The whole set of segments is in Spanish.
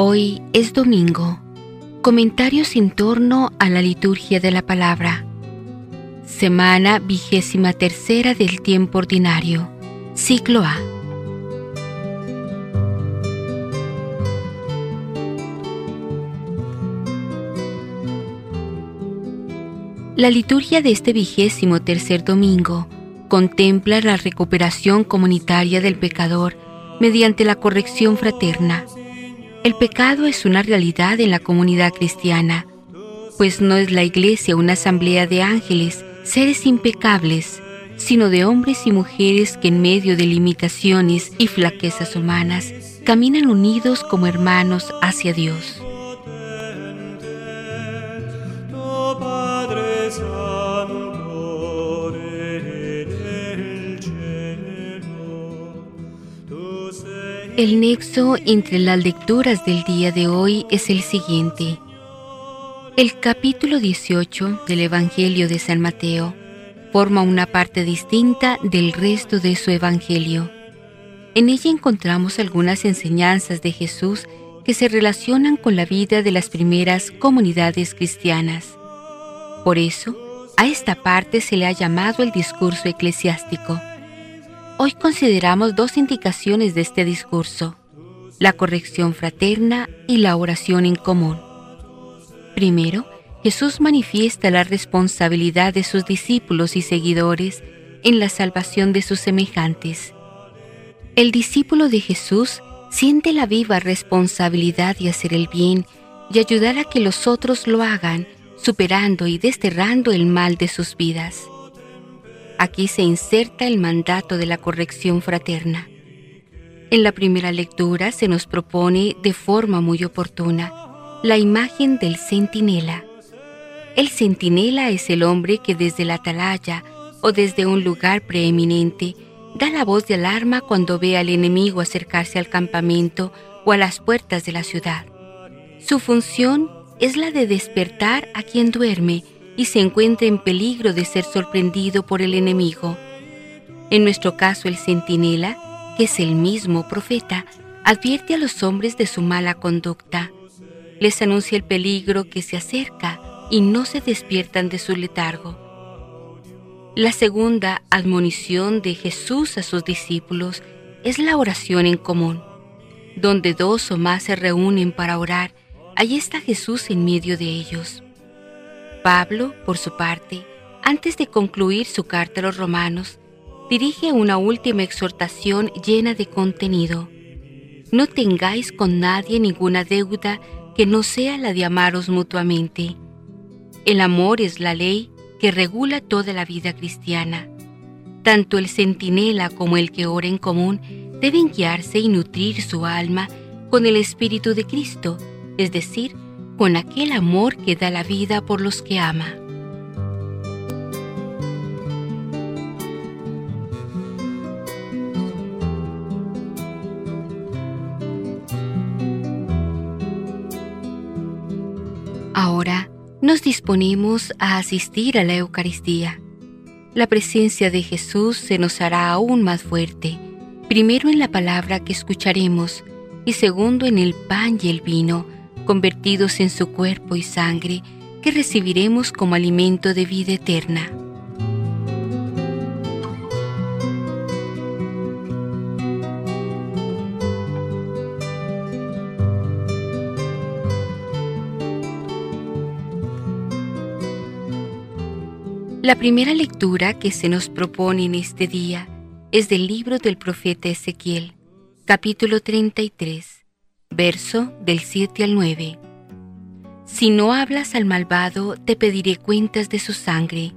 Hoy es domingo. Comentarios en torno a la liturgia de la palabra. Semana vigésima tercera del tiempo ordinario. Ciclo A. La liturgia de este vigésimo tercer domingo contempla la recuperación comunitaria del pecador mediante la corrección fraterna el pecado es una realidad en la comunidad cristiana, pues no es la iglesia una asamblea de ángeles, seres impecables, sino de hombres y mujeres que en medio de limitaciones y flaquezas humanas caminan unidos como hermanos hacia Dios. El nexo entre las lecturas del día de hoy es el siguiente. El capítulo 18 del Evangelio de San Mateo forma una parte distinta del resto de su Evangelio. En ella encontramos algunas enseñanzas de Jesús que se relacionan con la vida de las primeras comunidades cristianas. Por eso, a esta parte se le ha llamado el discurso eclesiástico. Hoy consideramos dos indicaciones de este discurso, la corrección fraterna y la oración en común. Primero, Jesús manifiesta la responsabilidad de sus discípulos y seguidores en la salvación de sus semejantes. El discípulo de Jesús siente la viva responsabilidad de hacer el bien y ayudar a que los otros lo hagan, superando y desterrando el mal de sus vidas. Aquí se inserta el mandato de la corrección fraterna. En la primera lectura se nos propone de forma muy oportuna la imagen del centinela. El centinela es el hombre que desde la atalaya o desde un lugar preeminente da la voz de alarma cuando ve al enemigo acercarse al campamento o a las puertas de la ciudad. Su función es la de despertar a quien duerme y se encuentra en peligro de ser sorprendido por el enemigo. En nuestro caso, el centinela, que es el mismo profeta, advierte a los hombres de su mala conducta. Les anuncia el peligro que se acerca y no se despiertan de su letargo. La segunda admonición de Jesús a sus discípulos es la oración en común. Donde dos o más se reúnen para orar, allí está Jesús en medio de ellos. Pablo, por su parte, antes de concluir su carta a los romanos, dirige una última exhortación llena de contenido. No tengáis con nadie ninguna deuda que no sea la de amaros mutuamente. El amor es la ley que regula toda la vida cristiana. Tanto el centinela como el que ora en común deben guiarse y nutrir su alma con el Espíritu de Cristo, es decir, con aquel amor que da la vida por los que ama. Ahora nos disponemos a asistir a la Eucaristía. La presencia de Jesús se nos hará aún más fuerte, primero en la palabra que escucharemos y segundo en el pan y el vino, en su cuerpo y sangre, que recibiremos como alimento de vida eterna. La primera lectura que se nos propone en este día es del libro del profeta Ezequiel, capítulo 33 verso del 7 al 9. Si no hablas al malvado, te pediré cuentas de su sangre.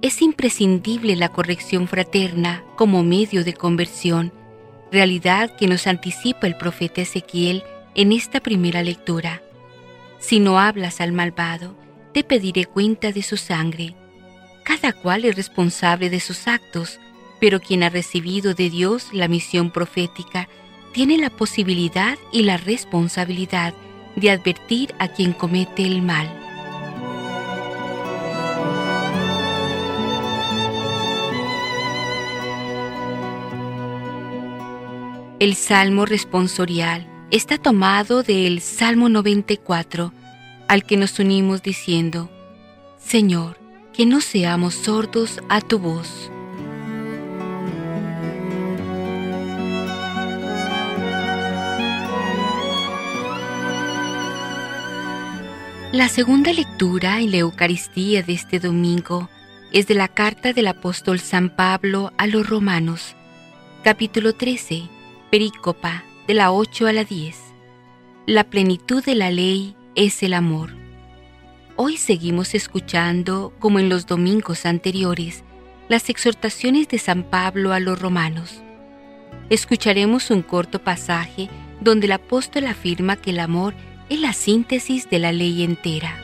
Es imprescindible la corrección fraterna como medio de conversión, realidad que nos anticipa el profeta Ezequiel en esta primera lectura. Si no hablas al malvado, te pediré cuenta de su sangre. Cada cual es responsable de sus actos, pero quien ha recibido de Dios la misión profética tiene la posibilidad y la responsabilidad de advertir a quien comete el mal. El salmo responsorial está tomado del Salmo 94, al que nos unimos diciendo, Señor, que no seamos sordos a tu voz. La segunda lectura en la Eucaristía de este domingo es de la carta del apóstol San Pablo a los romanos, capítulo 13, perícopa de la 8 a la 10. La plenitud de la ley es el amor. Hoy seguimos escuchando, como en los domingos anteriores, las exhortaciones de San Pablo a los romanos. Escucharemos un corto pasaje donde el apóstol afirma que el amor es la síntesis de la ley entera.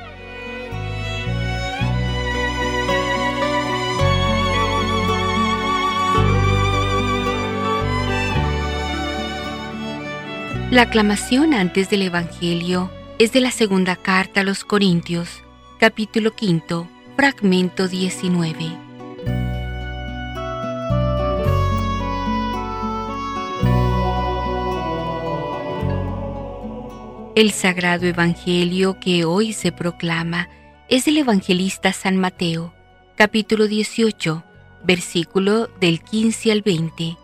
La aclamación antes del Evangelio es de la segunda carta a los Corintios, capítulo quinto, fragmento 19. El sagrado Evangelio que hoy se proclama es del evangelista San Mateo, capítulo 18, versículo del 15 al 20.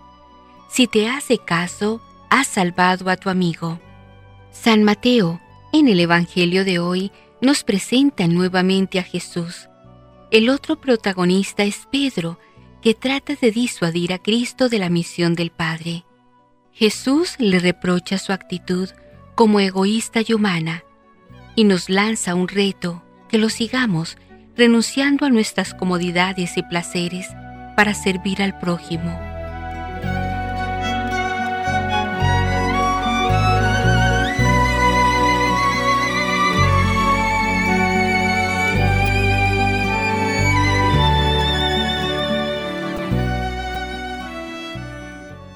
Si te hace caso, has salvado a tu amigo. San Mateo, en el Evangelio de hoy, nos presenta nuevamente a Jesús. El otro protagonista es Pedro, que trata de disuadir a Cristo de la misión del Padre. Jesús le reprocha su actitud como egoísta y humana y nos lanza un reto que lo sigamos renunciando a nuestras comodidades y placeres para servir al prójimo.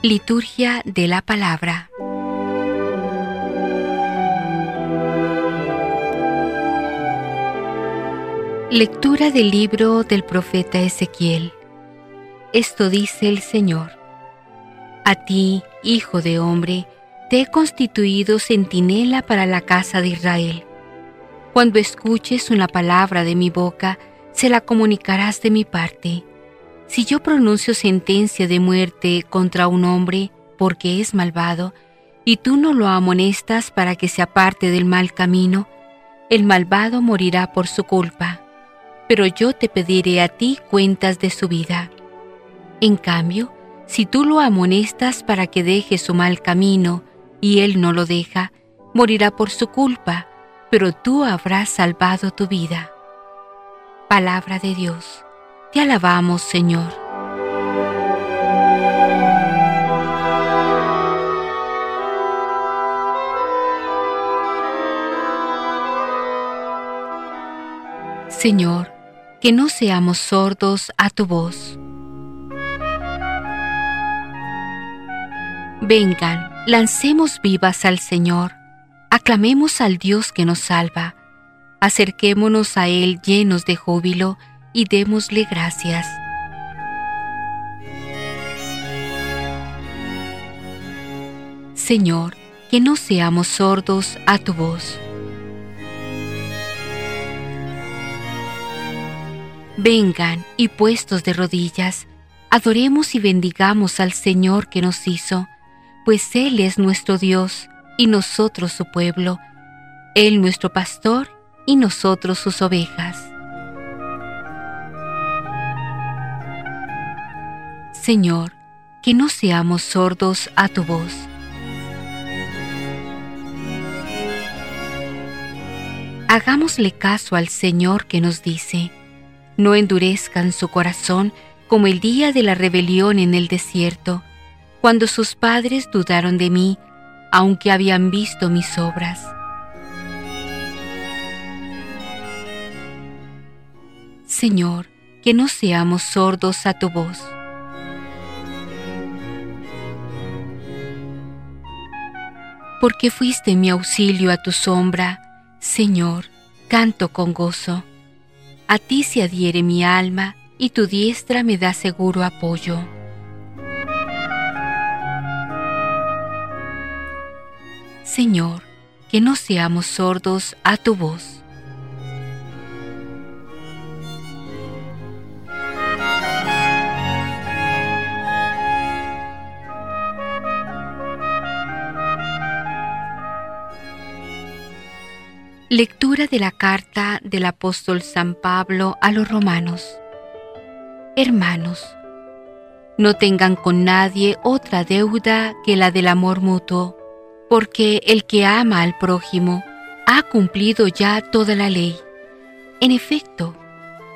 Liturgia de la Palabra. Lectura del libro del profeta Ezequiel. Esto dice el Señor. A ti, hijo de hombre, te he constituido centinela para la casa de Israel. Cuando escuches una palabra de mi boca, se la comunicarás de mi parte si yo pronuncio sentencia de muerte contra un hombre porque es malvado, y tú no lo amonestas para que se aparte del mal camino, el malvado morirá por su culpa, pero yo te pediré a ti cuentas de su vida. En cambio, si tú lo amonestas para que deje su mal camino, y él no lo deja, morirá por su culpa, pero tú habrás salvado tu vida. Palabra de Dios. Te alabamos, Señor. Señor, que no seamos sordos a tu voz. Vengan, lancemos vivas al Señor, aclamemos al Dios que nos salva, acerquémonos a Él llenos de júbilo, y démosle gracias. Señor, que no seamos sordos a tu voz. Vengan y puestos de rodillas, adoremos y bendigamos al Señor que nos hizo, pues Él es nuestro Dios y nosotros su pueblo, Él nuestro pastor y nosotros sus ovejas. Señor, que no seamos sordos a tu voz. Hagámosle caso al Señor que nos dice, no endurezcan su corazón como el día de la rebelión en el desierto, cuando sus padres dudaron de mí, aunque habían visto mis obras. Señor, que no seamos sordos a tu voz. porque fuiste mi auxilio a tu sombra, Señor, canto con gozo. A ti se adhiere mi alma y tu diestra me da seguro apoyo. Señor, que no seamos sordos a tu voz. Lectura de la carta del apóstol San Pablo a los romanos. Hermanos, no tengan con nadie otra deuda que la del amor mutuo, porque el que ama al prójimo ha cumplido ya toda la ley. En efecto,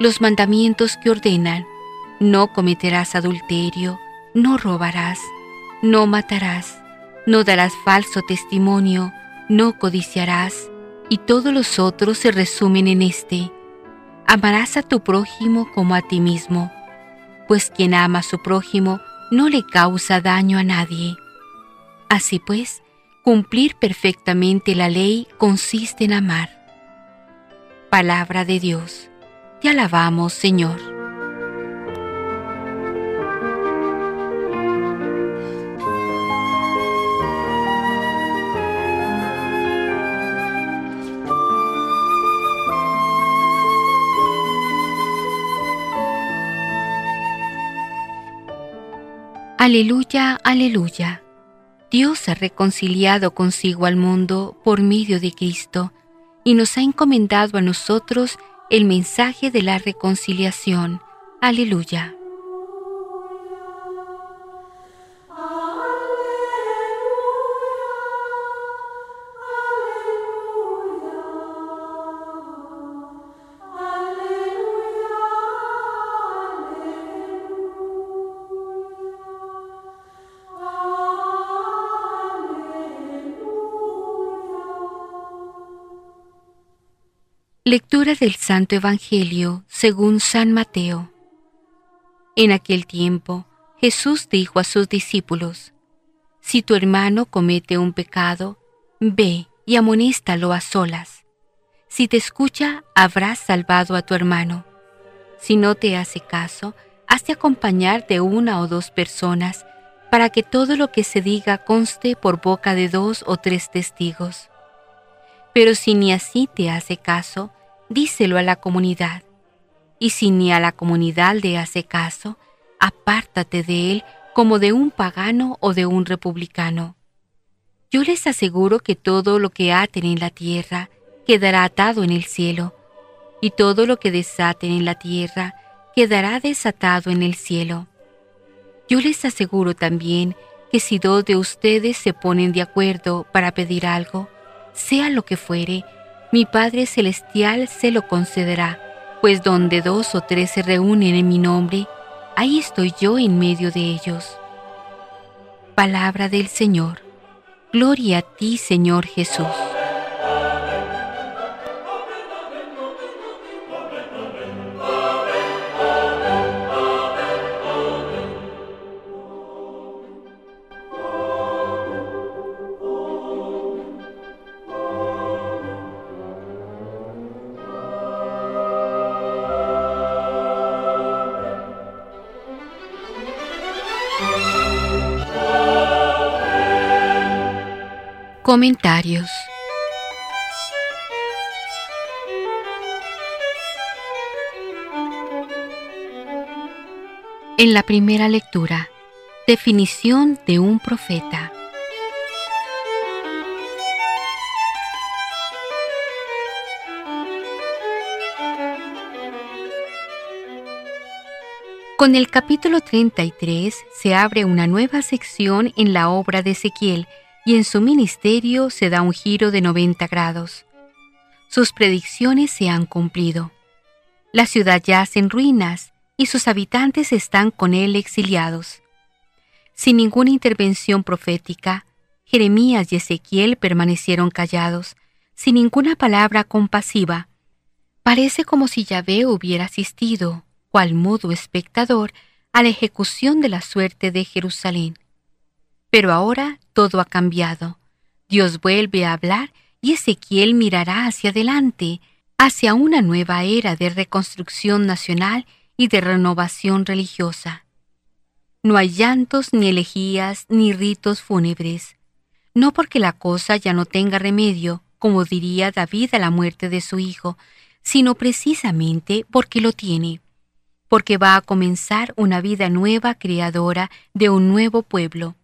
los mandamientos que ordenan, no cometerás adulterio, no robarás, no matarás, no darás falso testimonio, no codiciarás, y todos los otros se resumen en este. Amarás a tu prójimo como a ti mismo, pues quien ama a su prójimo no le causa daño a nadie. Así pues, cumplir perfectamente la ley consiste en amar. Palabra de Dios. Te alabamos, Señor. Aleluya, aleluya. Dios ha reconciliado consigo al mundo por medio de Cristo y nos ha encomendado a nosotros el mensaje de la reconciliación. Aleluya. Lectura del Santo Evangelio según San Mateo. En aquel tiempo Jesús dijo a sus discípulos, Si tu hermano comete un pecado, ve y amonéstalo a solas. Si te escucha, habrás salvado a tu hermano. Si no te hace caso, hazte acompañar de una o dos personas, para que todo lo que se diga conste por boca de dos o tres testigos. Pero si ni así te hace caso, díselo a la comunidad. Y si ni a la comunidad le hace caso, apártate de él como de un pagano o de un republicano. Yo les aseguro que todo lo que aten en la tierra quedará atado en el cielo, y todo lo que desaten en la tierra quedará desatado en el cielo. Yo les aseguro también que si dos de ustedes se ponen de acuerdo para pedir algo, sea lo que fuere, mi Padre Celestial se lo concederá, pues donde dos o tres se reúnen en mi nombre, ahí estoy yo en medio de ellos. Palabra del Señor. Gloria a ti, Señor Jesús. Comentarios En la primera lectura, definición de un profeta. Con el capítulo 33 se abre una nueva sección en la obra de Ezequiel y en su ministerio se da un giro de 90 grados. Sus predicciones se han cumplido. La ciudad yace en ruinas y sus habitantes están con él exiliados. Sin ninguna intervención profética, Jeremías y Ezequiel permanecieron callados, sin ninguna palabra compasiva. Parece como si Yahvé hubiera asistido, cual mudo espectador, a la ejecución de la suerte de Jerusalén. Pero ahora todo ha cambiado. Dios vuelve a hablar y Ezequiel mirará hacia adelante, hacia una nueva era de reconstrucción nacional y de renovación religiosa. No hay llantos ni elegías ni ritos fúnebres. no porque la cosa ya no tenga remedio, como diría David a la muerte de su hijo, sino precisamente porque lo tiene, porque va a comenzar una vida nueva creadora de un nuevo pueblo.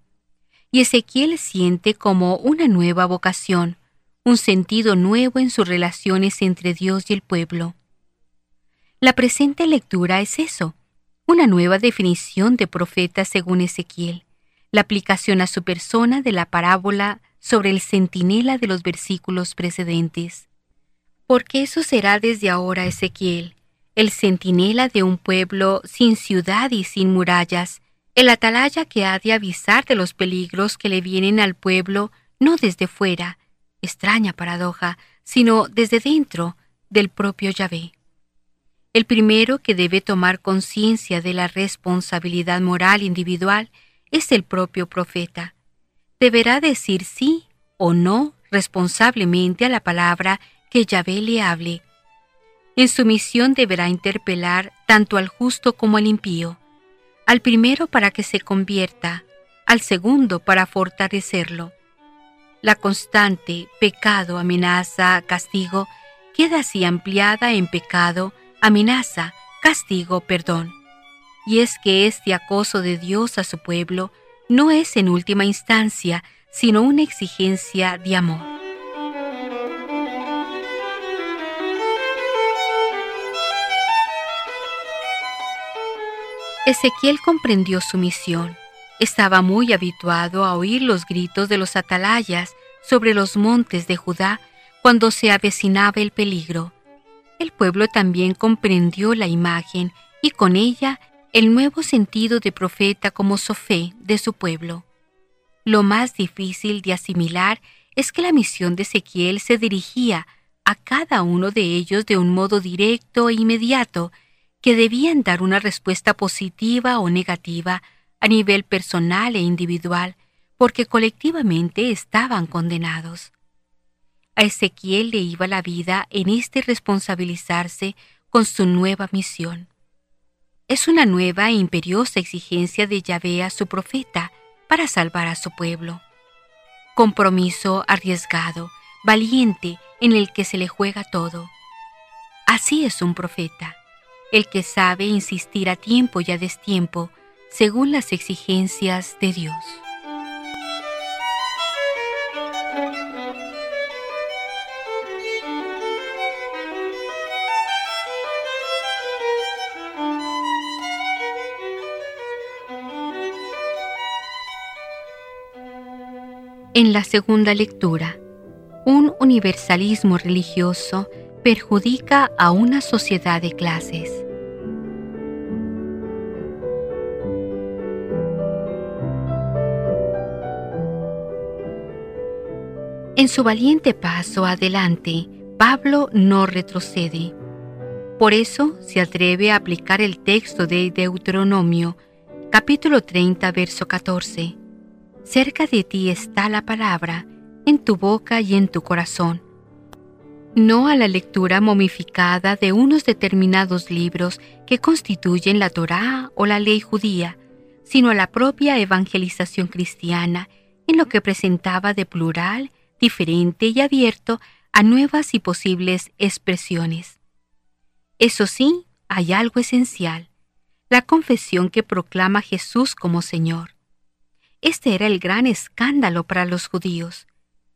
Y Ezequiel siente como una nueva vocación, un sentido nuevo en sus relaciones entre Dios y el pueblo. La presente lectura es eso, una nueva definición de profeta según Ezequiel, la aplicación a su persona de la parábola sobre el centinela de los versículos precedentes. Porque eso será desde ahora Ezequiel, el centinela de un pueblo sin ciudad y sin murallas, el atalaya que ha de avisar de los peligros que le vienen al pueblo no desde fuera, extraña paradoja, sino desde dentro del propio Yahvé. El primero que debe tomar conciencia de la responsabilidad moral individual es el propio profeta. Deberá decir sí o no responsablemente a la palabra que Yahvé le hable. En su misión deberá interpelar tanto al justo como al impío, al primero para que se convierta, al segundo para fortalecerlo. La constante pecado, amenaza, castigo queda así ampliada en pecado, amenaza, castigo, perdón. Y es que este acoso de Dios a su pueblo no es en última instancia, sino una exigencia de amor. Ezequiel comprendió su misión. Estaba muy habituado a oír los gritos de los atalayas sobre los montes de Judá cuando se avecinaba el peligro el pueblo también comprendió la imagen y con ella el nuevo sentido de profeta como sofé de su pueblo. Lo más difícil de asimilar es que la misión de Ezequiel se dirigía a cada uno de ellos de un modo directo e inmediato, que debían dar una respuesta positiva o negativa a nivel personal e individual, porque colectivamente estaban condenados. A Ezequiel le iba la vida en este responsabilizarse con su nueva misión. Es una nueva e imperiosa exigencia de Yahvé a su profeta para salvar a su pueblo. Compromiso arriesgado, valiente, en el que se le juega todo. Así es un profeta, el que sabe insistir a tiempo y a destiempo según las exigencias de Dios. En la segunda lectura, un universalismo religioso perjudica a una sociedad de clases. En su valiente paso adelante, Pablo no retrocede. Por eso se atreve a aplicar el texto de Deuteronomio, capítulo 30, verso 14 Cerca de ti está la palabra, en tu boca y en tu corazón. No a la lectura momificada de unos determinados libros que constituyen la Torá o la ley judía, sino a la propia evangelización cristiana en lo que presentaba de plural, diferente y abierto a nuevas y posibles expresiones. Eso sí, hay algo esencial, la confesión que proclama Jesús como Señor. Este era el gran escándalo para los judíos,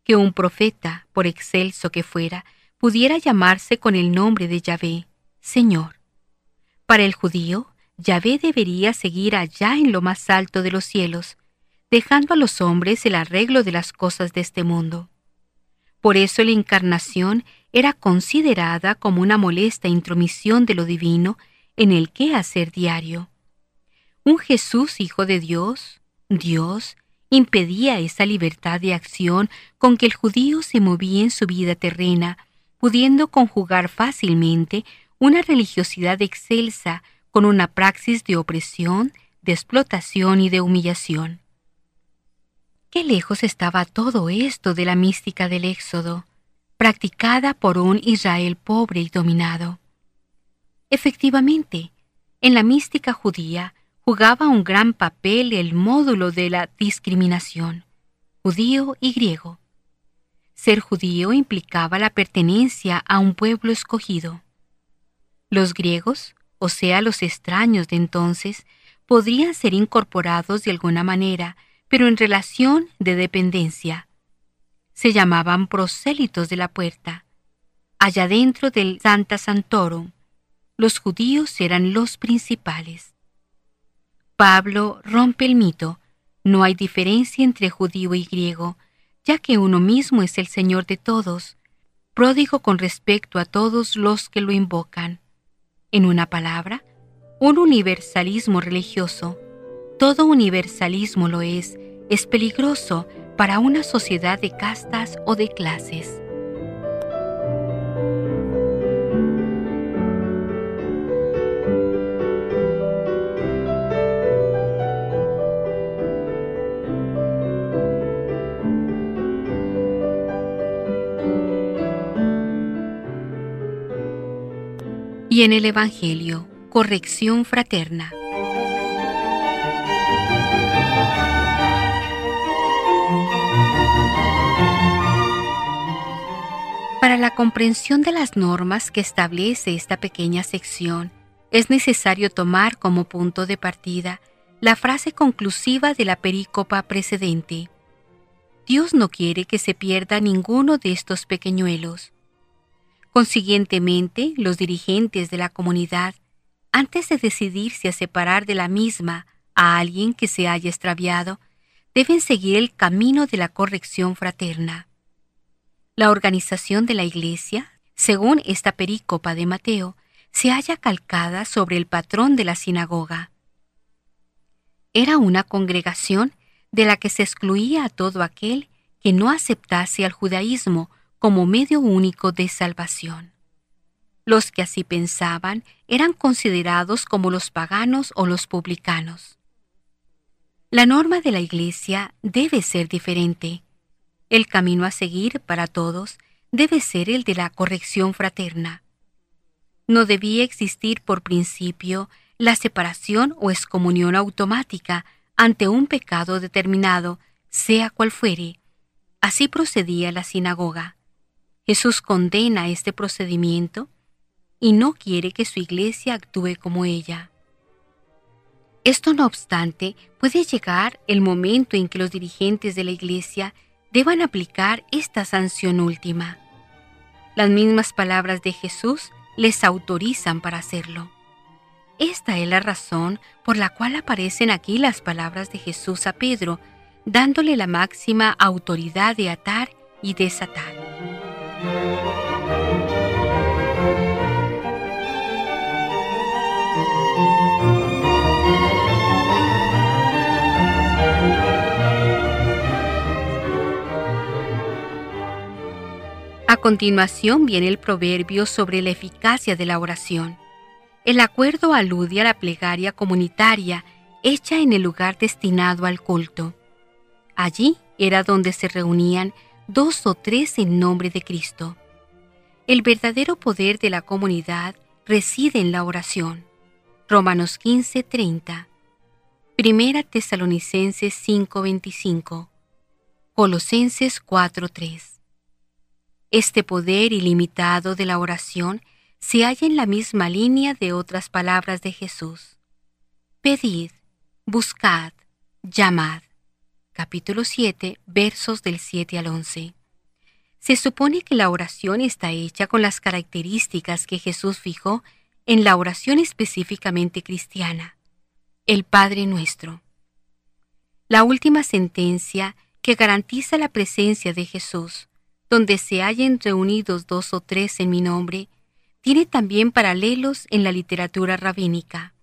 que un profeta, por excelso que fuera, pudiera llamarse con el nombre de Yahvé, Señor. Para el judío, Yahvé debería seguir allá en lo más alto de los cielos, dejando a los hombres el arreglo de las cosas de este mundo. Por eso la encarnación era considerada como una molesta intromisión de lo divino en el quehacer diario. Un Jesús Hijo de Dios, Dios impedía esa libertad de acción con que el judío se movía en su vida terrena, pudiendo conjugar fácilmente una religiosidad excelsa con una praxis de opresión, de explotación y de humillación. Qué lejos estaba todo esto de la mística del Éxodo, practicada por un Israel pobre y dominado. Efectivamente, en la mística judía, jugaba un gran papel el módulo de la discriminación. judío y griego. Ser judío implicaba la pertenencia a un pueblo escogido. Los griegos, o sea, los extraños de entonces, podrían ser incorporados de alguna manera, pero en relación de dependencia. Se llamaban prosélitos de la puerta. Allá dentro del Santa Santorum, los judíos eran los principales. Pablo rompe el mito. No hay diferencia entre judío y griego, ya que uno mismo es el Señor de todos, pródigo con respecto a todos los que lo invocan. En una palabra, un universalismo religioso. Todo universalismo lo es, es peligroso para una sociedad de castas o de clases. Y en el Evangelio, corrección fraterna. Para la comprensión de las normas que establece esta pequeña sección, es necesario tomar como punto de partida la frase conclusiva de la perícopa precedente. Dios no quiere que se pierda ninguno de estos pequeñuelos. Consiguientemente, los dirigentes de la comunidad, antes de decidirse a separar de la misma a alguien que se haya extraviado, deben seguir el camino de la corrección fraterna. La organización de la Iglesia, según esta perícopa de Mateo, se halla calcada sobre el patrón de la sinagoga. Era una congregación de la que se excluía a todo aquel que no aceptase al judaísmo como medio único de salvación. Los que así pensaban eran considerados como los paganos o los publicanos. La norma de la Iglesia debe ser diferente. El camino a seguir para todos debe ser el de la corrección fraterna. No debía existir por principio la separación o excomunión automática ante un pecado determinado, sea cual fuere. Así procedía la sinagoga. Jesús condena este procedimiento y no quiere que su iglesia actúe como ella. Esto no obstante, puede llegar el momento en que los dirigentes de la iglesia deban aplicar esta sanción última. Las mismas palabras de Jesús les autorizan para hacerlo. Esta es la razón por la cual aparecen aquí las palabras de Jesús a Pedro, dándole la máxima autoridad de atar y desatar. A continuación viene el proverbio sobre la eficacia de la oración. El acuerdo alude a la plegaria comunitaria hecha en el lugar destinado al culto. Allí era donde se reunían dos o tres en nombre de Cristo. El verdadero poder de la comunidad reside en la oración. Romanos 15:30. Primera Tesalonicenses 5:25. Colosenses 4:3. Este poder ilimitado de la oración se halla en la misma línea de otras palabras de Jesús. Pedid, buscad, llamad capítulo 7, versos del 7 al 11. Se supone que la oración está hecha con las características que Jesús fijó en la oración específicamente cristiana, el Padre nuestro. La última sentencia que garantiza la presencia de Jesús, donde se hallen reunidos dos o tres en mi nombre, tiene también paralelos en la literatura rabínica.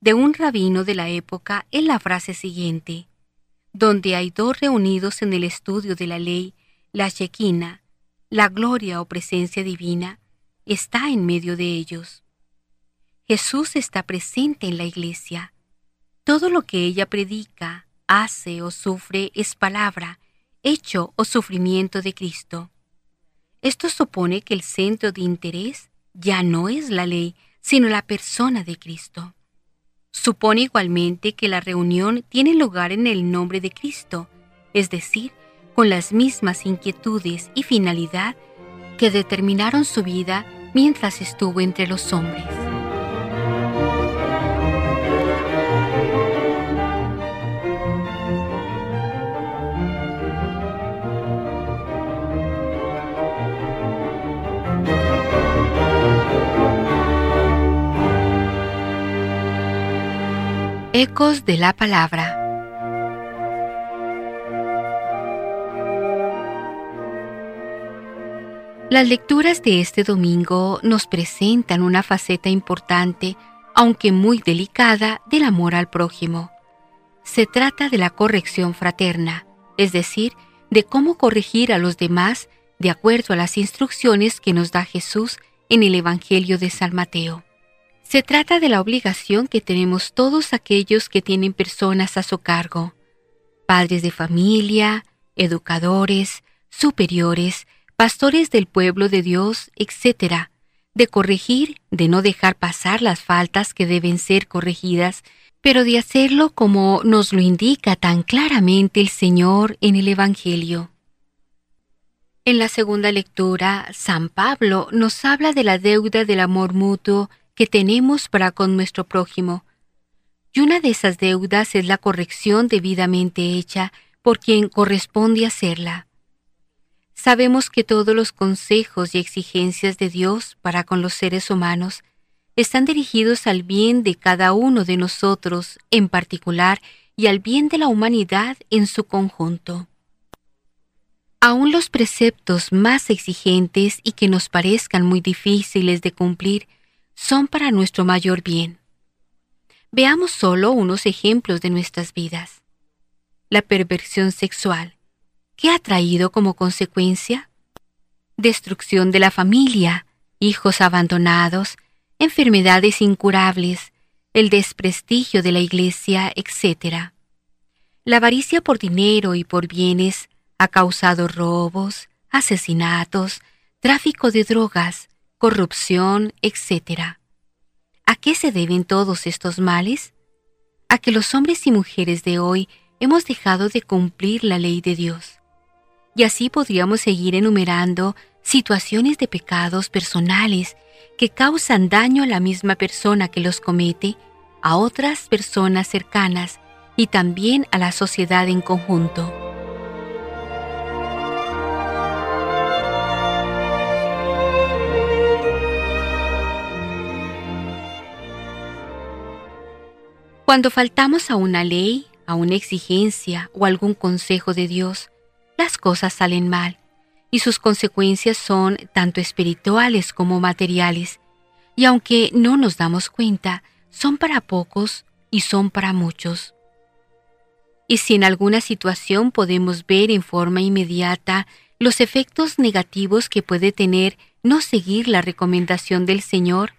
De un rabino de la época es la frase siguiente, donde hay dos reunidos en el estudio de la ley, la Shekinah, la gloria o presencia divina, está en medio de ellos. Jesús está presente en la iglesia. Todo lo que ella predica, hace o sufre es palabra, hecho o sufrimiento de Cristo. Esto supone que el centro de interés ya no es la ley, sino la persona de Cristo. Supone igualmente que la reunión tiene lugar en el nombre de Cristo es decir, con las mismas inquietudes y finalidad que determinaron su vida mientras estuvo entre los hombres. Ecos de la Palabra Las lecturas de este domingo nos presentan una faceta importante, aunque muy delicada, del amor al prójimo. Se trata de la corrección fraterna, es decir, de cómo corregir a los demás de acuerdo a las instrucciones que nos da Jesús en el Evangelio de San Mateo. Se trata de la obligación que tenemos todos aquellos que tienen personas a su cargo, padres de familia, educadores, superiores, pastores del pueblo de Dios, etc., de corregir, de no dejar pasar las faltas que deben ser corregidas, pero de hacerlo como nos lo indica tan claramente el Señor en el Evangelio. En la segunda lectura, San Pablo nos habla de la deuda del amor mutuo que tenemos para con nuestro prójimo. Y una de esas deudas es la corrección debidamente hecha por quien corresponde hacerla. Sabemos que todos los consejos y exigencias de Dios para con los seres humanos están dirigidos al bien de cada uno de nosotros en particular y al bien de la humanidad en su conjunto. Aún los preceptos más exigentes y que nos parezcan muy difíciles de cumplir son para nuestro mayor bien. Veamos solo unos ejemplos de nuestras vidas. La perversión sexual ¿Qué ha traído como consecuencia? Destrucción de la familia, hijos abandonados, enfermedades incurables, el desprestigio de la Iglesia, etc. La avaricia por dinero y por bienes ha causado robos, asesinatos, tráfico de drogas, corrupción, etc. ¿A qué se deben todos estos males? A que los hombres y mujeres de hoy hemos dejado de cumplir la ley de Dios. Y así podríamos seguir enumerando situaciones de pecados personales que causan daño a la misma persona que los comete, a otras personas cercanas y también a la sociedad en conjunto. Cuando faltamos a una ley, a una exigencia o algún consejo de Dios, las cosas salen mal y sus consecuencias son tanto espirituales como materiales, y aunque no nos damos cuenta, son para pocos y son para muchos. Y si en alguna situación podemos ver en forma inmediata los efectos negativos que puede tener no seguir la recomendación del Señor,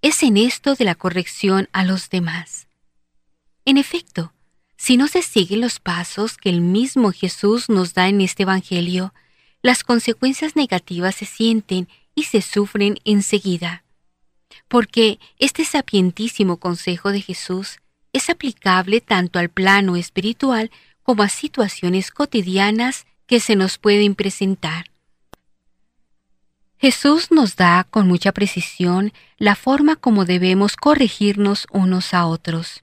es en esto de la corrección a los demás. En efecto, si no se siguen los pasos que el mismo Jesús nos da en este Evangelio, las consecuencias negativas se sienten y se sufren enseguida. Porque este sapientísimo consejo de Jesús es aplicable tanto al plano espiritual como a situaciones cotidianas que se nos pueden presentar. Jesús nos da con mucha precisión la forma como debemos corregirnos unos a otros.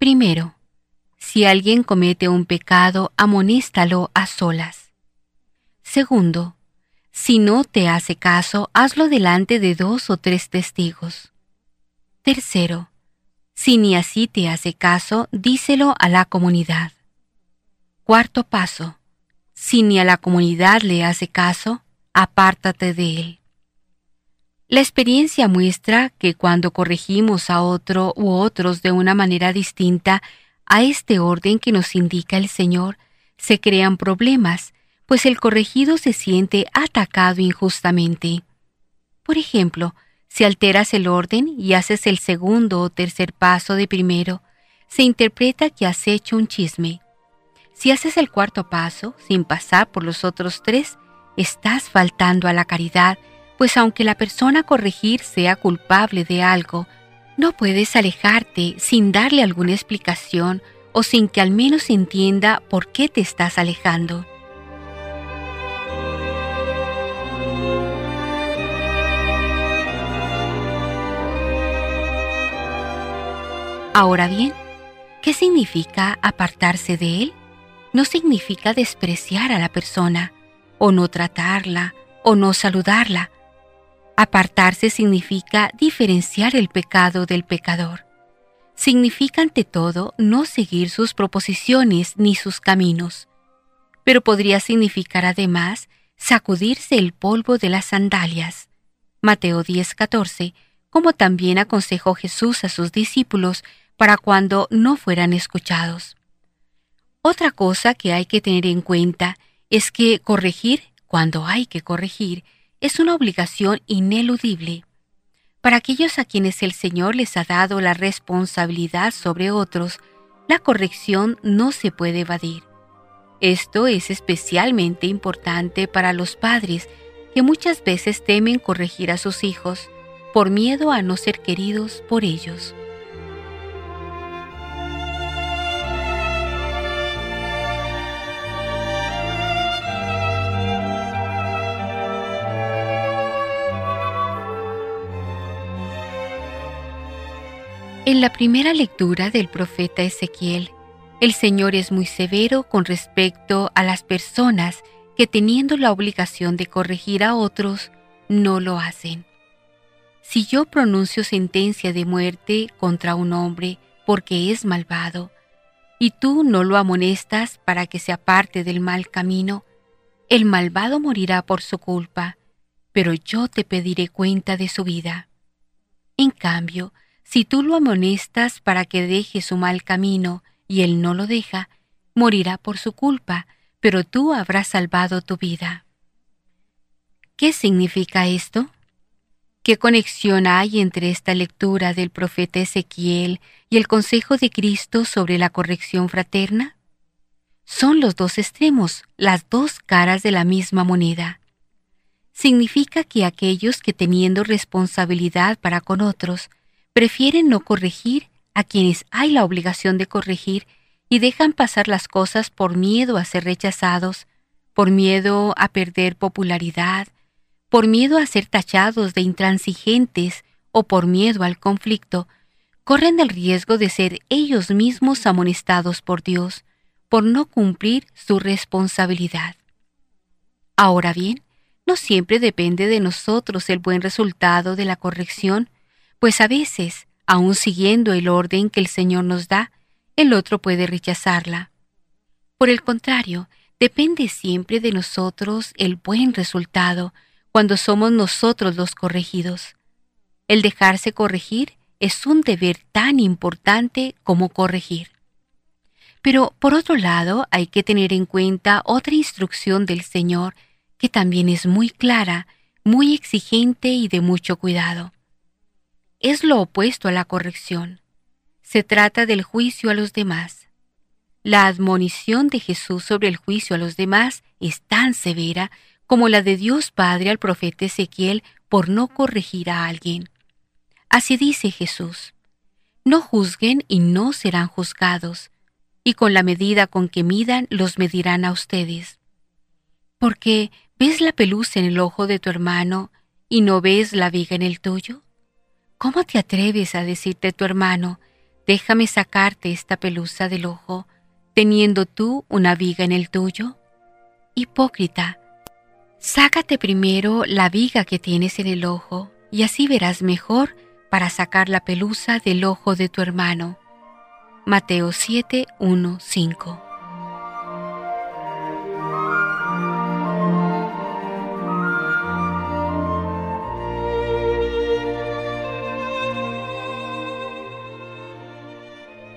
Primero, si alguien comete un pecado, amonéstalo a solas. Segundo, si no te hace caso, hazlo delante de dos o tres testigos. Tercero, si ni así te hace caso, díselo a la comunidad. Cuarto paso, si ni a la comunidad le hace caso, apártate de él. La experiencia muestra que cuando corregimos a otro u otros de una manera distinta a este orden que nos indica el Señor, se crean problemas, pues el corregido se siente atacado injustamente. Por ejemplo, si alteras el orden y haces el segundo o tercer paso de primero, se interpreta que has hecho un chisme. Si haces el cuarto paso, sin pasar por los otros tres, estás faltando a la caridad, pues aunque la persona a corregir sea culpable de algo, no puedes alejarte sin darle alguna explicación o sin que al menos entienda por qué te estás alejando. Ahora bien, ¿qué significa apartarse de él? No significa despreciar a la persona, o no tratarla, o no saludarla. Apartarse significa diferenciar el pecado del pecador. Significa ante todo no seguir sus proposiciones ni sus caminos. Pero podría significar además sacudirse el polvo de las sandalias. Mateo 10:14, como también aconsejó Jesús a sus discípulos para cuando no fueran escuchados. Otra cosa que hay que tener en cuenta es que corregir cuando hay que corregir es una obligación ineludible. Para aquellos a quienes el Señor les ha dado la responsabilidad sobre otros, la corrección no se puede evadir. Esto es especialmente importante para los padres que muchas veces temen corregir a sus hijos por miedo a no ser queridos por ellos. En la primera lectura del profeta Ezequiel, el Señor es muy severo con respecto a las personas que teniendo la obligación de corregir a otros, no lo hacen. Si yo pronuncio sentencia de muerte contra un hombre porque es malvado, y tú no lo amonestas para que se aparte del mal camino, el malvado morirá por su culpa, pero yo te pediré cuenta de su vida. En cambio, si tú lo amonestas para que deje su mal camino y él no lo deja, morirá por su culpa, pero tú habrás salvado tu vida. ¿Qué significa esto? ¿Qué conexión hay entre esta lectura del profeta Ezequiel y el consejo de Cristo sobre la corrección fraterna? Son los dos extremos, las dos caras de la misma moneda. Significa que aquellos que teniendo responsabilidad para con otros, prefieren no corregir a quienes hay la obligación de corregir y dejan pasar las cosas por miedo a ser rechazados, por miedo a perder popularidad, por miedo a ser tachados de intransigentes o por miedo al conflicto, corren el riesgo de ser ellos mismos amonestados por Dios por no cumplir su responsabilidad. Ahora bien, no siempre depende de nosotros el buen resultado de la corrección, pues a veces, aun siguiendo el orden que el Señor nos da, el otro puede rechazarla. Por el contrario, depende siempre de nosotros el buen resultado cuando somos nosotros los corregidos. El dejarse corregir es un deber tan importante como corregir. Pero por otro lado, hay que tener en cuenta otra instrucción del Señor que también es muy clara, muy exigente y de mucho cuidado es lo opuesto a la corrección. Se trata del juicio a los demás. La admonición de Jesús sobre el juicio a los demás es tan severa como la de Dios Padre al profeta Ezequiel por no corregir a alguien. Así dice Jesús, no juzguen y no serán juzgados, y con la medida con que midan los medirán a ustedes. Porque ves la pelusa en el ojo de tu hermano y no ves la viga en el tuyo. ¿Cómo te atreves a decirte tu hermano, déjame sacarte esta pelusa del ojo, teniendo tú una viga en el tuyo? Hipócrita, sácate primero la viga que tienes en el ojo, y así verás mejor para sacar la pelusa del ojo de tu hermano. Mateo 7, 1, 5.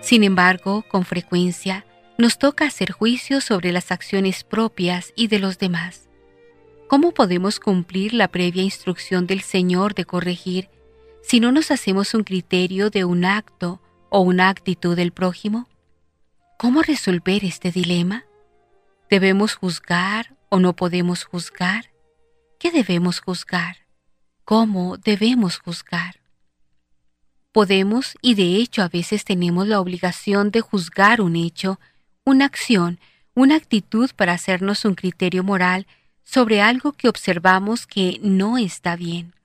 Sin embargo, con frecuencia, nos toca hacer juicios sobre las acciones propias y de los demás. ¿Cómo podemos cumplir la previa instrucción del Señor de corregir si no nos hacemos un criterio de un acto o una actitud del prójimo? ¿Cómo resolver este dilema? ¿Debemos juzgar o no podemos juzgar? ¿Qué debemos juzgar? ¿Cómo debemos juzgar? Podemos y de hecho a veces tenemos la obligación de juzgar un hecho, una acción, una actitud para hacernos un criterio moral sobre algo que observamos que no está bien.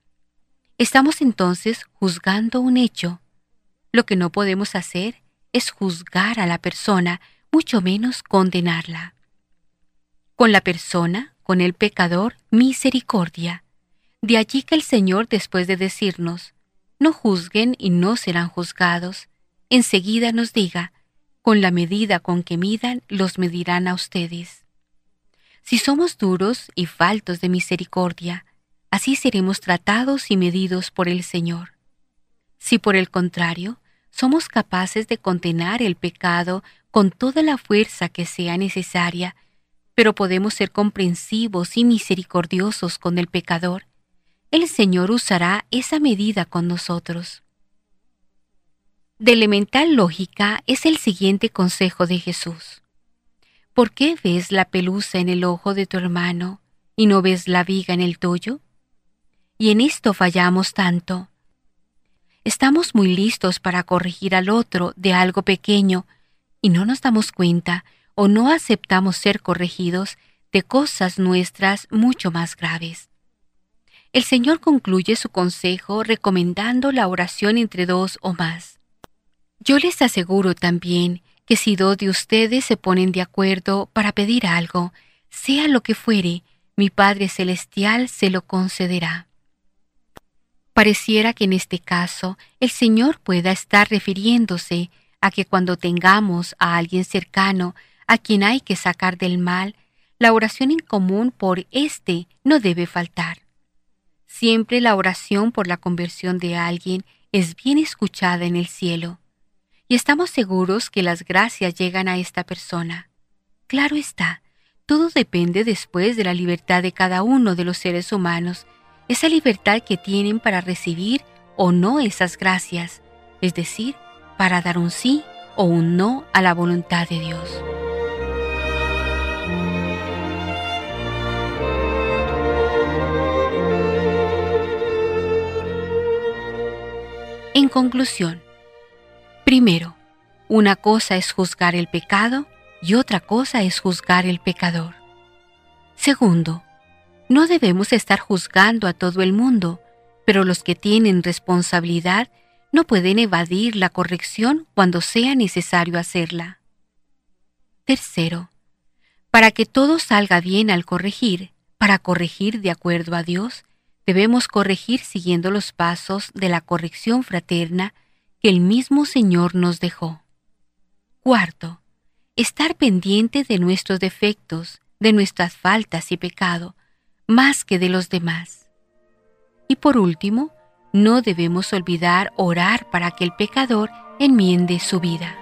Estamos entonces juzgando un hecho. Lo que no podemos hacer es juzgar a la persona, mucho menos condenarla. Con la persona, con el pecador, misericordia. De allí que el Señor, después de decirnos, no juzguen y no serán juzgados, enseguida nos diga, con la medida con que midan, los medirán a ustedes. Si somos duros y faltos de misericordia, así seremos tratados y medidos por el Señor. Si por el contrario, somos capaces de condenar el pecado con toda la fuerza que sea necesaria, pero podemos ser comprensivos y misericordiosos con el pecador, el Señor usará esa medida con nosotros. De elemental lógica es el siguiente consejo de Jesús. ¿Por qué ves la pelusa en el ojo de tu hermano y no ves la viga en el tuyo? Y en esto fallamos tanto. Estamos muy listos para corregir al otro de algo pequeño y no nos damos cuenta o no aceptamos ser corregidos de cosas nuestras mucho más graves. El Señor concluye su consejo recomendando la oración entre dos o más. Yo les aseguro también que si dos de ustedes se ponen de acuerdo para pedir algo, sea lo que fuere, mi Padre Celestial se lo concederá. Pareciera que en este caso el Señor pueda estar refiriéndose a que cuando tengamos a alguien cercano a quien hay que sacar del mal, la oración en común por éste no debe faltar. Siempre la oración por la conversión de alguien es bien escuchada en el cielo, y estamos seguros que las gracias llegan a esta persona. Claro está, todo depende después de la libertad de cada uno de los seres humanos, esa libertad que tienen para recibir o no esas gracias, es decir, para dar un sí o un no a la voluntad de Dios. Conclusión, primero, una cosa es juzgar el pecado y otra cosa es juzgar el pecador. Segundo, no debemos estar juzgando a todo el mundo, pero los que tienen responsabilidad no pueden evadir la corrección cuando sea necesario hacerla. Tercero, para que todo salga bien al corregir, para corregir de acuerdo a Dios, debemos corregir siguiendo los pasos de la corrección fraterna que el mismo Señor nos dejó. Cuarto, estar pendiente de nuestros defectos, de nuestras faltas y pecado, más que de los demás. Y por último, no debemos olvidar orar para que el pecador enmiende su vida.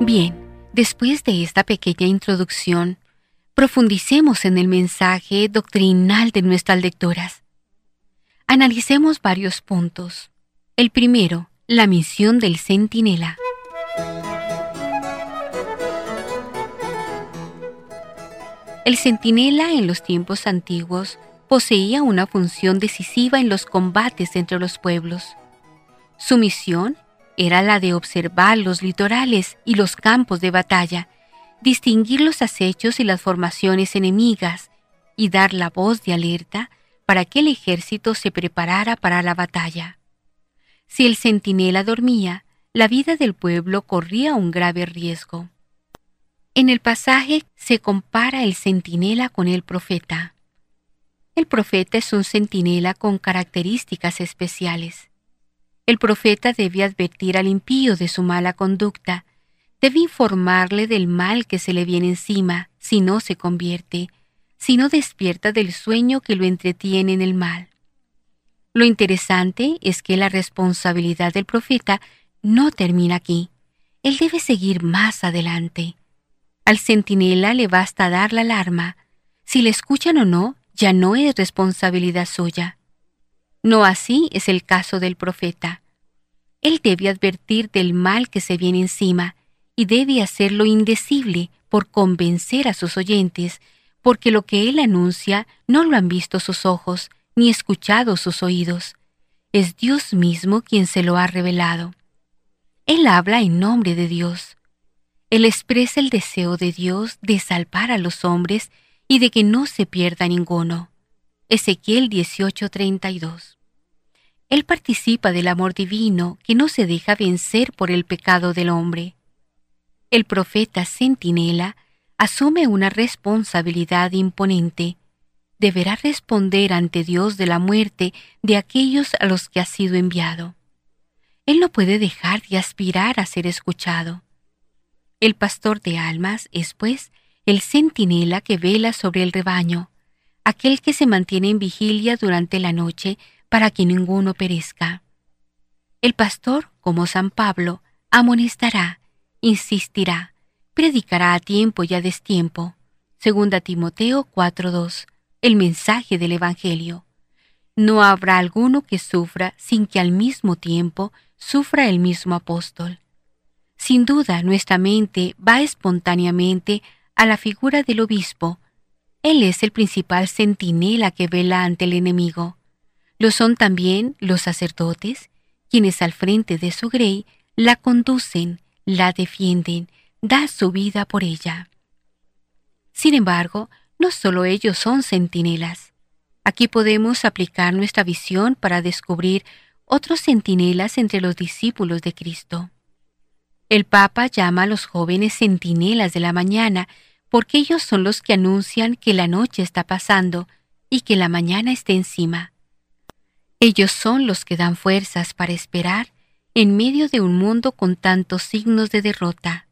Bien, después de esta pequeña introducción, profundicemos en el mensaje doctrinal de nuestras lecturas. Analicemos varios puntos. El primero, la misión del centinela. El centinela en los tiempos antiguos poseía una función decisiva en los combates entre los pueblos. Su misión era la de observar los litorales y los campos de batalla, distinguir los acechos y las formaciones enemigas y dar la voz de alerta para que el ejército se preparara para la batalla. Si el centinela dormía, la vida del pueblo corría un grave riesgo. En el pasaje se compara el centinela con el profeta. El profeta es un centinela con características especiales. El profeta debe advertir al impío de su mala conducta, debe informarle del mal que se le viene encima si no se convierte, si no despierta del sueño que lo entretiene en el mal. Lo interesante es que la responsabilidad del profeta no termina aquí. Él debe seguir más adelante. Al centinela le basta dar la alarma. Si le escuchan o no, ya no es responsabilidad suya. No así es el caso del profeta. Él debe advertir del mal que se viene encima y debe hacer lo indecible por convencer a sus oyentes, porque lo que él anuncia no lo han visto sus ojos, ni escuchado sus oídos. Es Dios mismo quien se lo ha revelado. Él habla en nombre de Dios. Él expresa el deseo de Dios de salvar a los hombres y de que no se pierda ninguno. Ezequiel 18:32. Él participa del amor divino que no se deja vencer por el pecado del hombre. El profeta centinela asume una responsabilidad imponente. Deberá responder ante Dios de la muerte de aquellos a los que ha sido enviado. Él no puede dejar de aspirar a ser escuchado. El pastor de almas es, pues, el centinela que vela sobre el rebaño, aquel que se mantiene en vigilia durante la noche para que ninguno perezca. El pastor, como San Pablo, amonestará, insistirá, predicará a tiempo y a destiempo. Segunda Timoteo 4:2, el mensaje del Evangelio. No habrá alguno que sufra sin que al mismo tiempo sufra el mismo apóstol. Sin duda nuestra mente va espontáneamente a la figura del obispo. Él es el principal centinela que vela ante el enemigo. Lo son también los sacerdotes, quienes al frente de su grey la conducen, la defienden, da su vida por ella. Sin embargo, no solo ellos son centinelas. Aquí podemos aplicar nuestra visión para descubrir otros centinelas entre los discípulos de Cristo. El Papa llama a los jóvenes centinelas de la mañana porque ellos son los que anuncian que la noche está pasando y que la mañana está encima. Ellos son los que dan fuerzas para esperar en medio de un mundo con tantos signos de derrota.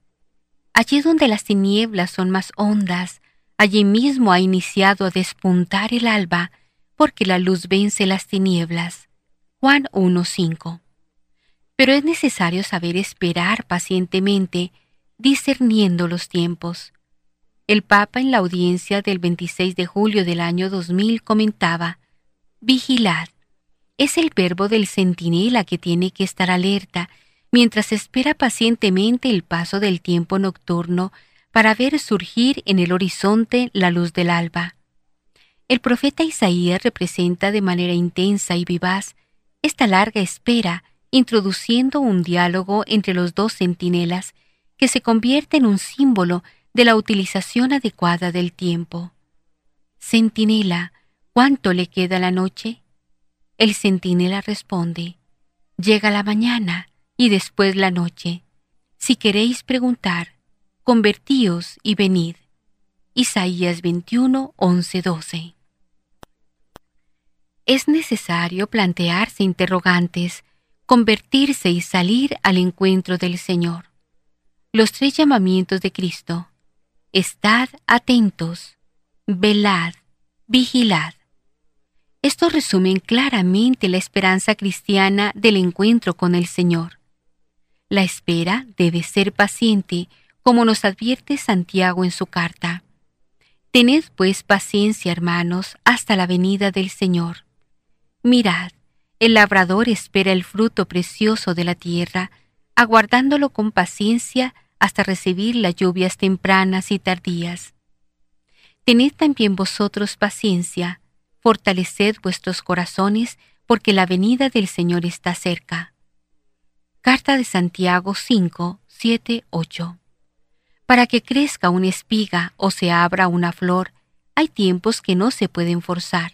Allí donde las tinieblas son más hondas, allí mismo ha iniciado a despuntar el alba, porque la luz vence las tinieblas. Juan 1.5. Pero es necesario saber esperar pacientemente, discerniendo los tiempos. El Papa en la audiencia del 26 de julio del año 2000 comentaba, Vigilad, es el verbo del centinela que tiene que estar alerta mientras espera pacientemente el paso del tiempo nocturno para ver surgir en el horizonte la luz del alba. El profeta Isaías representa de manera intensa y vivaz esta larga espera, introduciendo un diálogo entre los dos centinelas que se convierte en un símbolo de la utilización adecuada del tiempo. Centinela, ¿cuánto le queda la noche? El centinela responde, Llega la mañana y después la noche. Si queréis preguntar, convertíos y venid. Isaías 21, 11, 12. Es necesario plantearse interrogantes, convertirse y salir al encuentro del Señor. Los tres llamamientos de Cristo. Estad atentos, velad, vigilad. Estos resumen claramente la esperanza cristiana del encuentro con el Señor. La espera debe ser paciente, como nos advierte Santiago en su carta. Tened pues paciencia, hermanos, hasta la venida del Señor. Mirad, el labrador espera el fruto precioso de la tierra, aguardándolo con paciencia hasta recibir las lluvias tempranas y tardías. Tened también vosotros paciencia, fortaleced vuestros corazones, porque la venida del Señor está cerca. Carta de Santiago 5, 7, 8. Para que crezca una espiga o se abra una flor, hay tiempos que no se pueden forzar.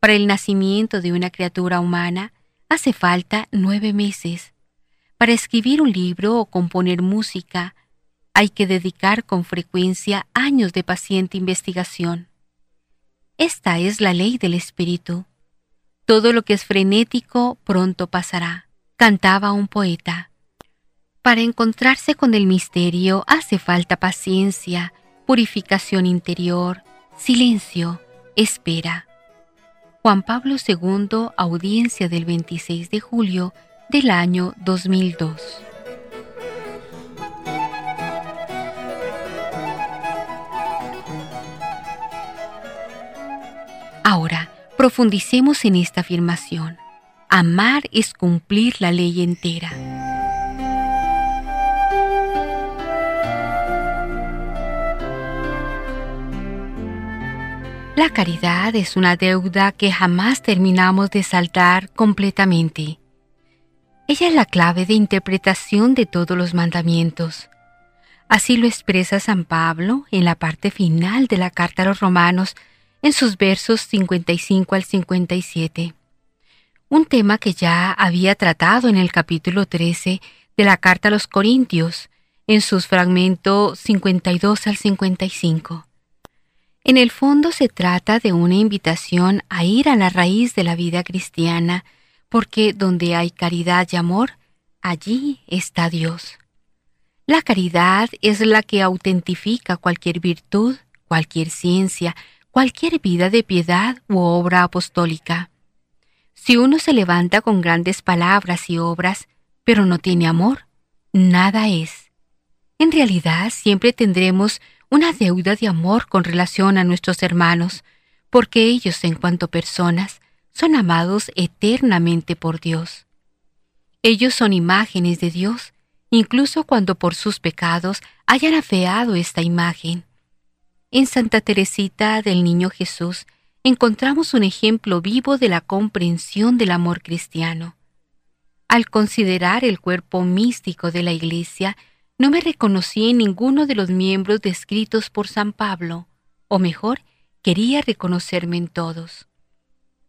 Para el nacimiento de una criatura humana hace falta nueve meses. Para escribir un libro o componer música, hay que dedicar con frecuencia años de paciente investigación. Esta es la ley del Espíritu. Todo lo que es frenético pronto pasará, cantaba un poeta. Para encontrarse con el misterio hace falta paciencia, purificación interior, silencio, espera. Juan Pablo II, audiencia del 26 de julio del año 2002. Profundicemos en esta afirmación. Amar es cumplir la ley entera. La caridad es una deuda que jamás terminamos de saltar completamente. Ella es la clave de interpretación de todos los mandamientos. Así lo expresa San Pablo en la parte final de la carta a los romanos en sus versos 55 al 57. Un tema que ya había tratado en el capítulo 13 de la carta a los Corintios, en sus fragmentos 52 al 55. En el fondo se trata de una invitación a ir a la raíz de la vida cristiana, porque donde hay caridad y amor, allí está Dios. La caridad es la que autentifica cualquier virtud, cualquier ciencia, cualquier vida de piedad u obra apostólica. Si uno se levanta con grandes palabras y obras, pero no tiene amor, nada es. En realidad siempre tendremos una deuda de amor con relación a nuestros hermanos, porque ellos en cuanto personas son amados eternamente por Dios. Ellos son imágenes de Dios, incluso cuando por sus pecados hayan afeado esta imagen. En Santa Teresita del Niño Jesús encontramos un ejemplo vivo de la comprensión del amor cristiano. Al considerar el cuerpo místico de la Iglesia, no me reconocí en ninguno de los miembros descritos por San Pablo, o mejor, quería reconocerme en todos.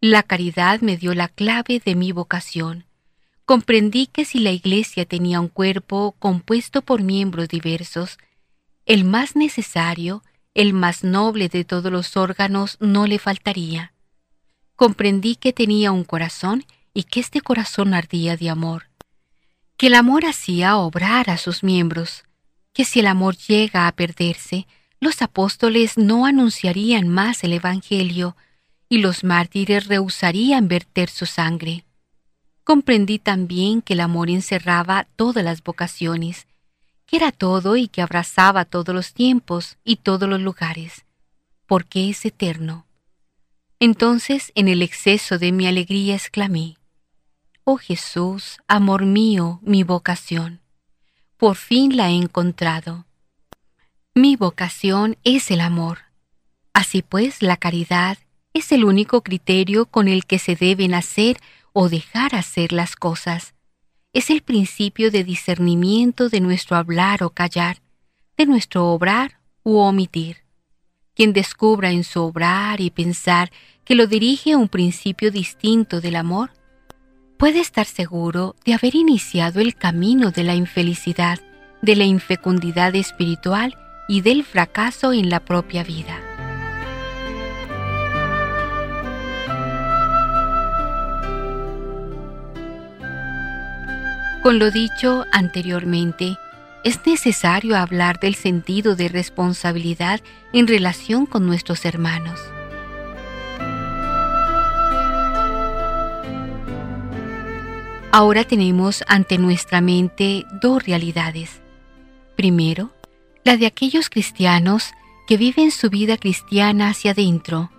La caridad me dio la clave de mi vocación. Comprendí que si la Iglesia tenía un cuerpo compuesto por miembros diversos, el más necesario, el más noble de todos los órganos no le faltaría. Comprendí que tenía un corazón y que este corazón ardía de amor que el amor hacía obrar a sus miembros, que si el amor llega a perderse, los apóstoles no anunciarían más el Evangelio y los mártires rehusarían verter su sangre. Comprendí también que el amor encerraba todas las vocaciones, que era todo y que abrazaba todos los tiempos y todos los lugares, porque es eterno. Entonces, en el exceso de mi alegría, exclamé, Oh Jesús, amor mío, mi vocación. Por fin la he encontrado. Mi vocación es el amor. Así pues, la caridad es el único criterio con el que se deben hacer o dejar hacer las cosas. Es el principio de discernimiento de nuestro hablar o callar, de nuestro obrar u omitir. Quien descubra en su obrar y pensar que lo dirige a un principio distinto del amor, puede estar seguro de haber iniciado el camino de la infelicidad, de la infecundidad espiritual y del fracaso en la propia vida. Con lo dicho anteriormente, es necesario hablar del sentido de responsabilidad en relación con nuestros hermanos. Ahora tenemos ante nuestra mente dos realidades. Primero, la de aquellos cristianos que viven su vida cristiana hacia adentro,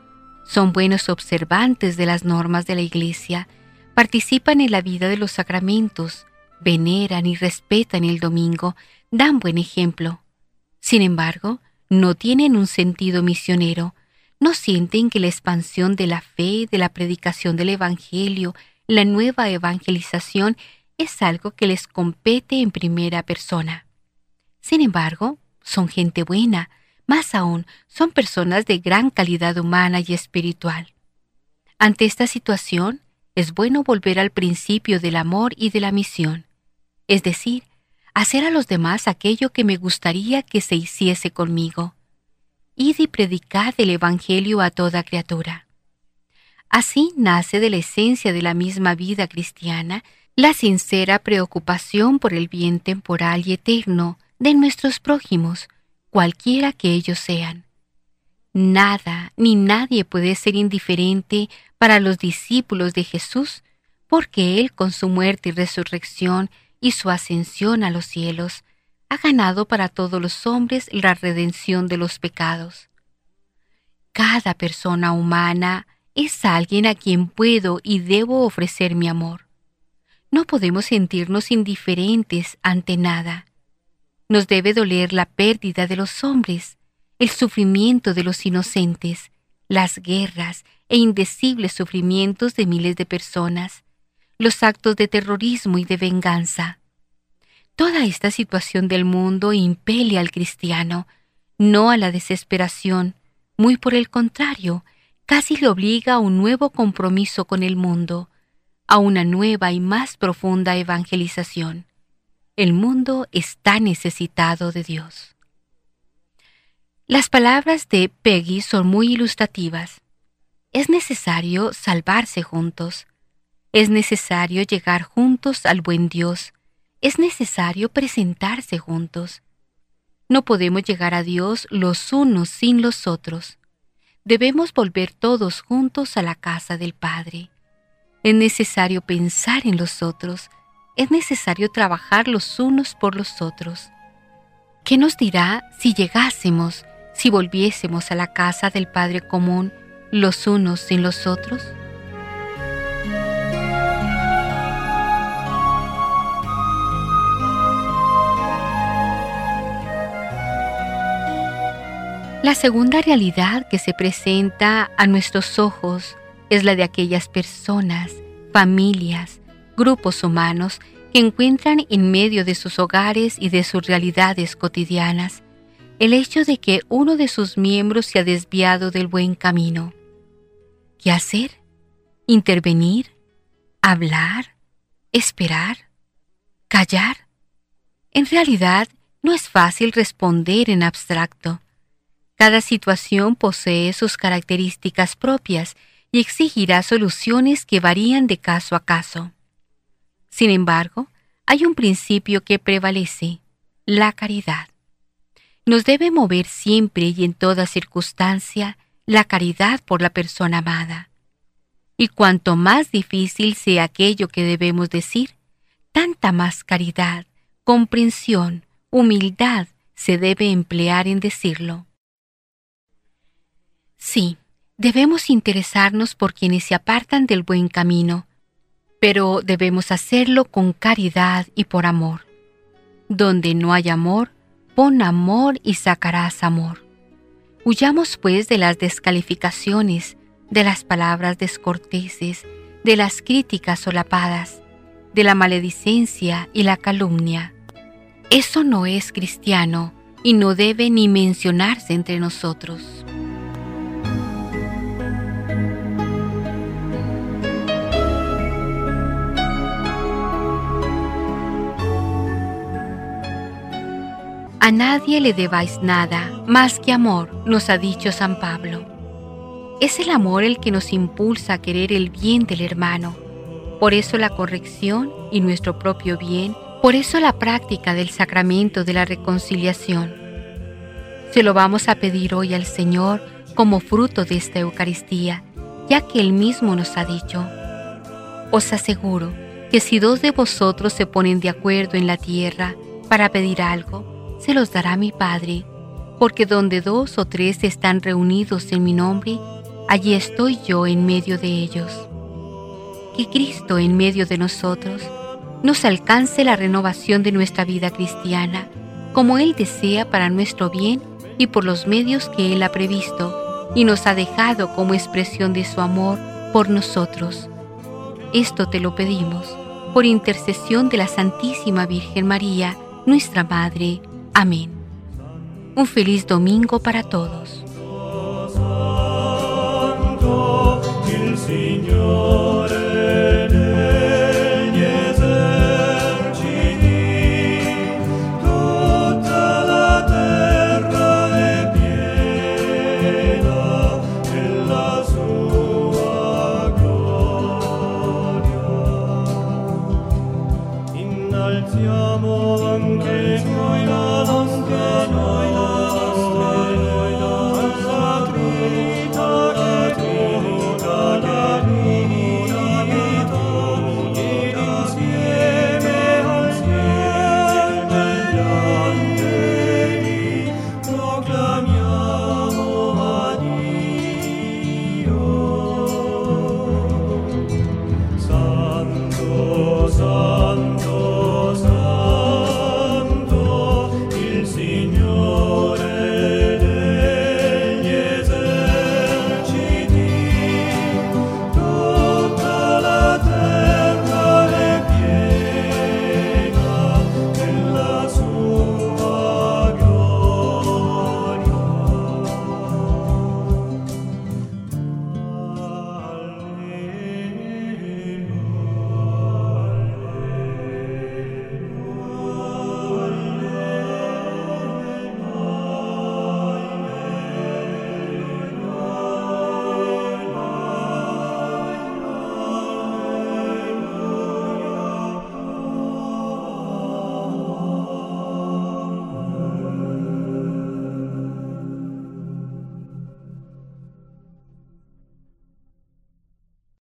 son buenos observantes de las normas de la Iglesia, participan en la vida de los sacramentos, veneran y respetan el domingo, dan buen ejemplo. Sin embargo, no tienen un sentido misionero, no sienten que la expansión de la fe, de la predicación del Evangelio, la nueva evangelización es algo que les compete en primera persona. Sin embargo, son gente buena, más aún, son personas de gran calidad humana y espiritual. Ante esta situación, es bueno volver al principio del amor y de la misión, es decir, hacer a los demás aquello que me gustaría que se hiciese conmigo. Id y predicad el Evangelio a toda criatura. Así nace de la esencia de la misma vida cristiana la sincera preocupación por el bien temporal y eterno de nuestros prójimos, cualquiera que ellos sean. Nada ni nadie puede ser indiferente para los discípulos de Jesús, porque Él con su muerte y resurrección y su ascensión a los cielos, ha ganado para todos los hombres la redención de los pecados. Cada persona humana es alguien a quien puedo y debo ofrecer mi amor. No podemos sentirnos indiferentes ante nada. Nos debe doler la pérdida de los hombres, el sufrimiento de los inocentes, las guerras e indecibles sufrimientos de miles de personas, los actos de terrorismo y de venganza. Toda esta situación del mundo impele al cristiano, no a la desesperación, muy por el contrario, casi le obliga a un nuevo compromiso con el mundo, a una nueva y más profunda evangelización. El mundo está necesitado de Dios. Las palabras de Peggy son muy ilustrativas. Es necesario salvarse juntos. Es necesario llegar juntos al buen Dios. Es necesario presentarse juntos. No podemos llegar a Dios los unos sin los otros. Debemos volver todos juntos a la casa del Padre. Es necesario pensar en los otros. Es necesario trabajar los unos por los otros. ¿Qué nos dirá si llegásemos, si volviésemos a la casa del Padre común, los unos sin los otros? La segunda realidad que se presenta a nuestros ojos es la de aquellas personas, familias, grupos humanos que encuentran en medio de sus hogares y de sus realidades cotidianas el hecho de que uno de sus miembros se ha desviado del buen camino. ¿Qué hacer? ¿Intervenir? ¿Hablar? ¿Esperar? ¿Callar? En realidad, no es fácil responder en abstracto. Cada situación posee sus características propias y exigirá soluciones que varían de caso a caso. Sin embargo, hay un principio que prevalece, la caridad. Nos debe mover siempre y en toda circunstancia la caridad por la persona amada. Y cuanto más difícil sea aquello que debemos decir, tanta más caridad, comprensión, humildad se debe emplear en decirlo. Sí, Debemos interesarnos por quienes se apartan del buen camino, pero debemos hacerlo con caridad y por amor. Donde no hay amor, pon amor y sacarás amor. Huyamos pues de las descalificaciones, de las palabras descorteses, de las críticas solapadas, de la maledicencia y la calumnia. Eso no es cristiano y no debe ni mencionarse entre nosotros. A nadie le debáis nada más que amor, nos ha dicho San Pablo. Es el amor el que nos impulsa a querer el bien del hermano. Por eso la corrección y nuestro propio bien, por eso la práctica del sacramento de la reconciliación. Se lo vamos a pedir hoy al Señor como fruto de esta Eucaristía, ya que Él mismo nos ha dicho, os aseguro que si dos de vosotros se ponen de acuerdo en la tierra para pedir algo, se los dará mi Padre, porque donde dos o tres están reunidos en mi nombre, allí estoy yo en medio de ellos. Que Cristo en medio de nosotros nos alcance la renovación de nuestra vida cristiana, como Él desea para nuestro bien y por los medios que Él ha previsto y nos ha dejado como expresión de su amor por nosotros. Esto te lo pedimos por intercesión de la Santísima Virgen María, nuestra Madre. Amén. Un feliz domingo para todos.